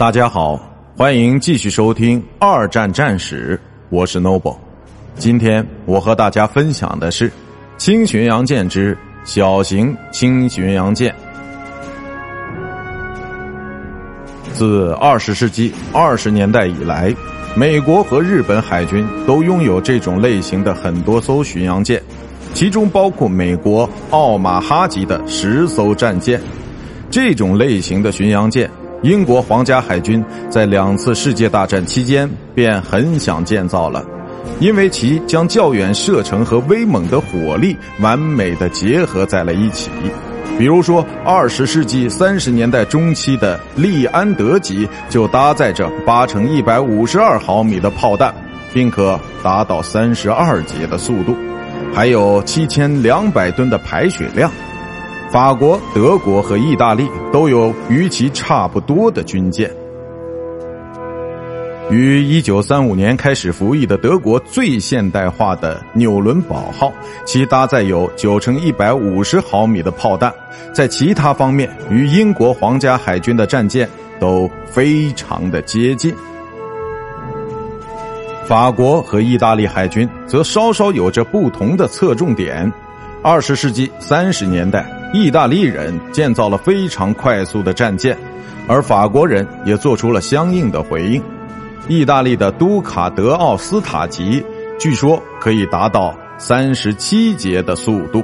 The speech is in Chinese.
大家好，欢迎继续收听二战战史，我是 Noble。今天我和大家分享的是轻巡洋舰之小型轻巡洋舰。自二十世纪二十年代以来，美国和日本海军都拥有这种类型的很多艘巡洋舰，其中包括美国奥马哈级的十艘战舰。这种类型的巡洋舰，英国皇家海军在两次世界大战期间便很想建造了，因为其将较远射程和威猛的火力完美的结合在了一起。比如说，二十世纪三十年代中期的利安德级就搭载着八乘一百五十二毫米的炮弹，并可达到三十二节的速度，还有七千两百吨的排水量。法国、德国和意大利都有与其差不多的军舰。于一九三五年开始服役的德国最现代化的纽伦堡号，其搭载有九乘一百五十毫米的炮弹，在其他方面与英国皇家海军的战舰都非常的接近。法国和意大利海军则稍稍有着不同的侧重点。二十世纪三十年代，意大利人建造了非常快速的战舰，而法国人也做出了相应的回应。意大利的都卡德奥斯塔级，据说可以达到三十七节的速度。